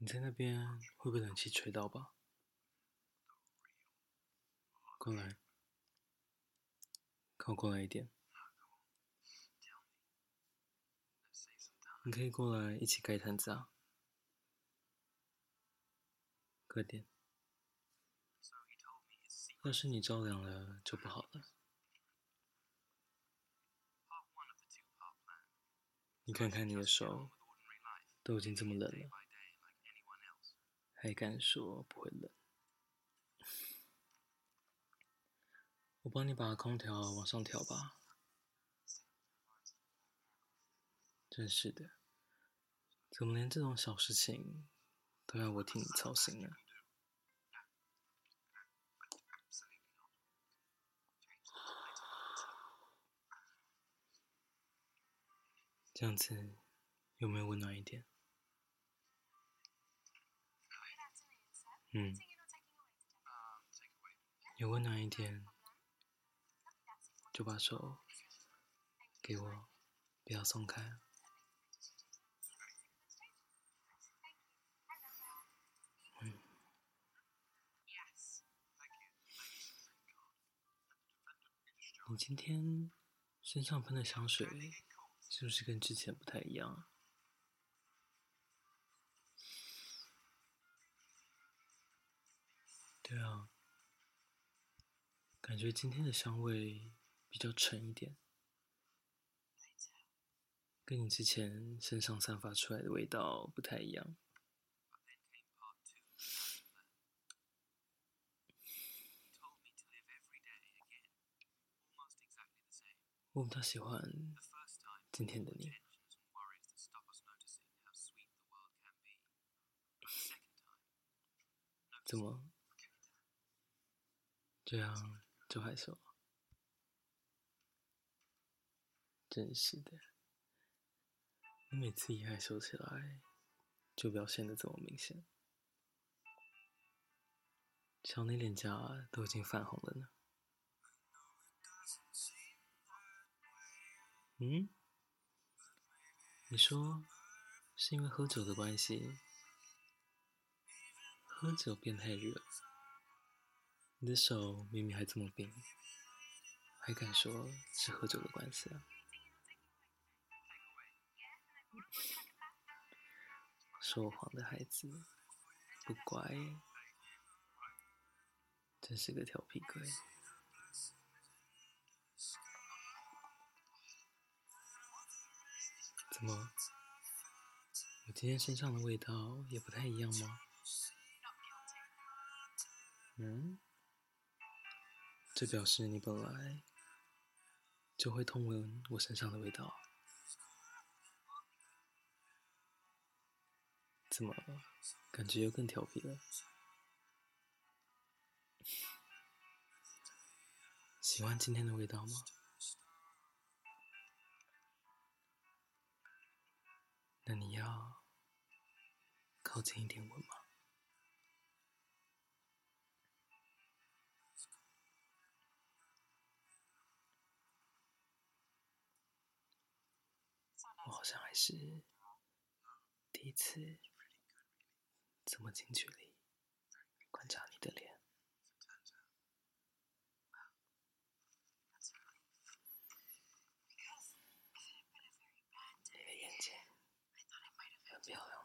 你在那边会被冷气吹到吧？过来，靠过来一点。你可以过来一起盖毯子啊，快点。要是你着凉了就不好了。你看看你的手，都已经这么冷了。还敢说不会冷？我帮你把空调往上调吧。真是的，怎么连这种小事情都要我替你操心呢？这样子有没有温暖一点？嗯，有温暖一点，就把手给我，不要松开。嗯，你今天身上喷的香水是不是跟之前不太一样啊？对啊，感觉今天的香味比较沉一点，跟你之前身上散发出来的味道不太一样。我比较喜欢今天的你，怎么？这样就害羞了，真是的。你每次一害羞起来，就表现得这么明显。瞧你脸颊都已经泛红了呢。嗯？你说是因为喝酒的关系？喝酒变太热。你的手明明还这么冰，还敢说是喝酒的关系啊？说谎的孩子不乖，真是个调皮鬼。怎么？我今天身上的味道也不太一样吗？嗯？这表示你本来就会偷闻我身上的味道，怎么感觉又更调皮了？喜欢今天的味道吗？那你要靠近一点闻吗？我好像还是第一次这么近距离观察你的脸，你的眼睛很漂亮，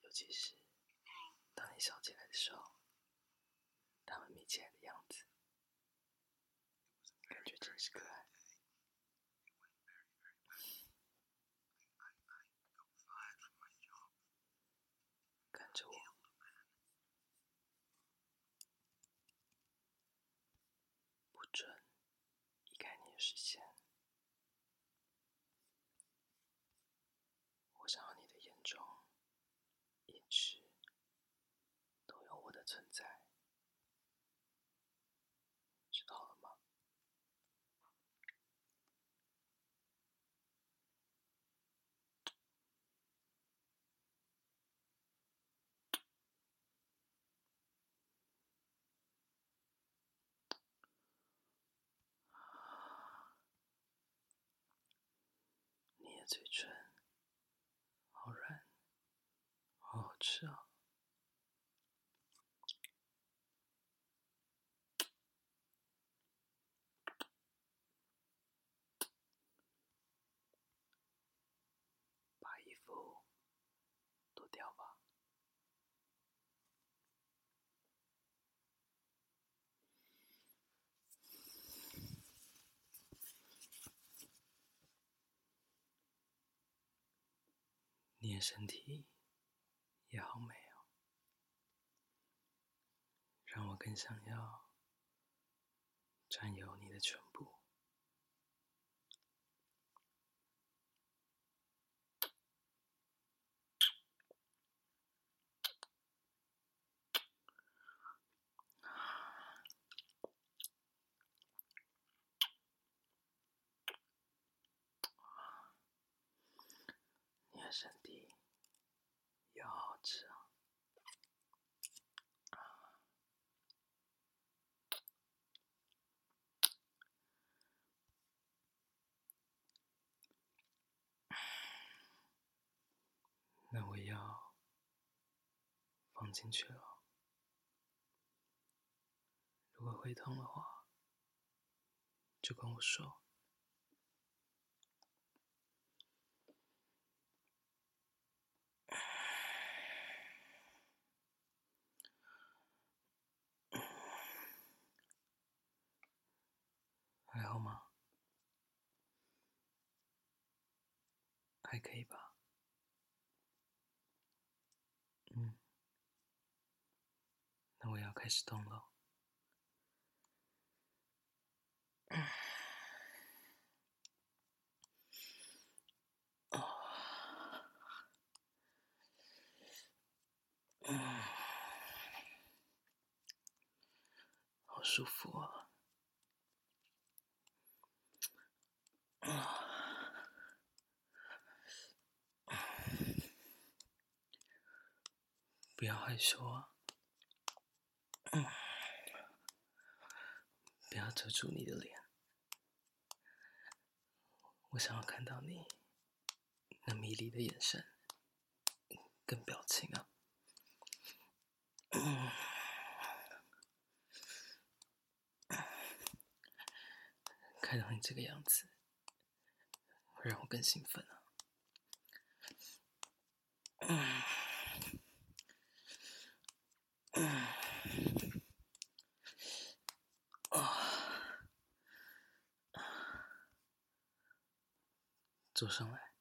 尤其是当你笑起来的时候，它们眯起来的样子，感觉真是可爱。życie. 嘴唇好软，好好吃哦！把衣服脱掉吧。你身体也好美哦，让我更想要占有你的全部。你的身体也好好吃啊！那我要放进去了。如果会痛的话，就跟我说。还好吗？还可以吧。嗯，那我要开始动了。嗯好舒服啊。不要害羞啊！要遮住你的脸，我想要看到你那迷离的眼神跟表情啊！看到你这个样子，会让我更兴奋啊！坐上来，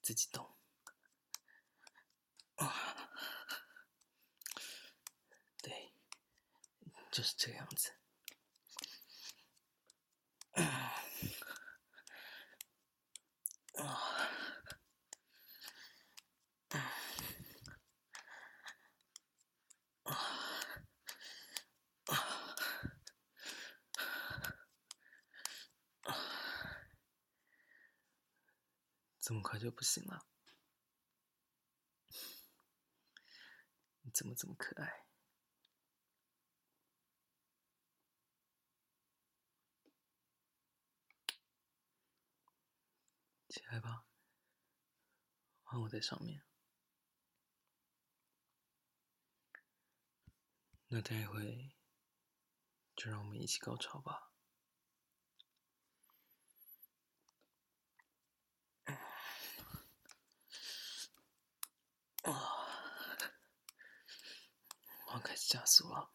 自己动。对，就是这个样子。这么快就不行了？你怎么这么可爱？起来吧，换我在上面。那待会就让我们一起高潮吧。吓死我！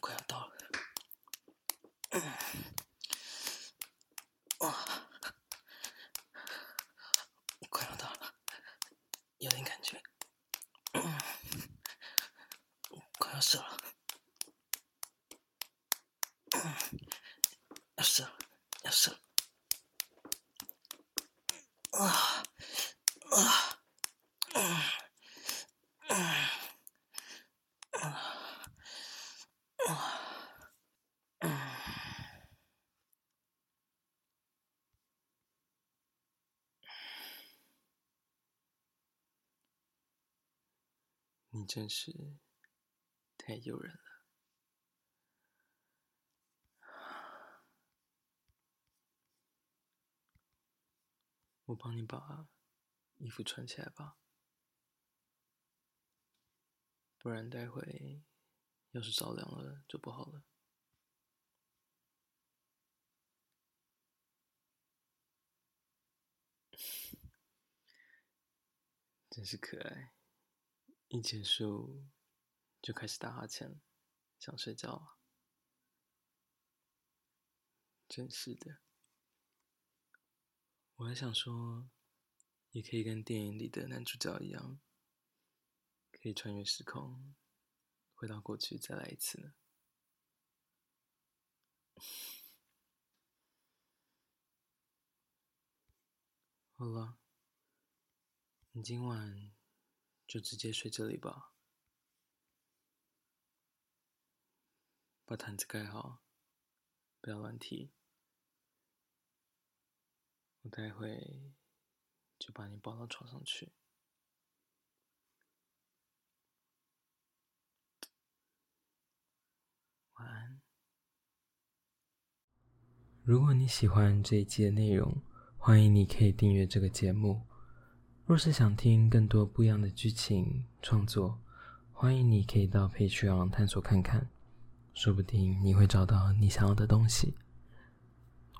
快要到了。你真是太诱人了。我帮你把衣服穿起来吧，不然待会要是着凉了就不好了。真是可爱，一结束就开始打哈欠，想睡觉啊，真是的。我还想说，也可以跟电影里的男主角一样，可以穿越时空，回到过去再来一次。好了，你今晚就直接睡这里吧，把毯子盖好，不要乱踢。我待会就把你抱到床上去。晚安。如果你喜欢这一期的内容，欢迎你可以订阅这个节目。若是想听更多不一样的剧情创作，欢迎你可以到 Patreon 探索看看，说不定你会找到你想要的东西。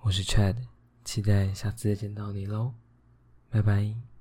我是 Chad。期待下次再见到你喽，拜拜。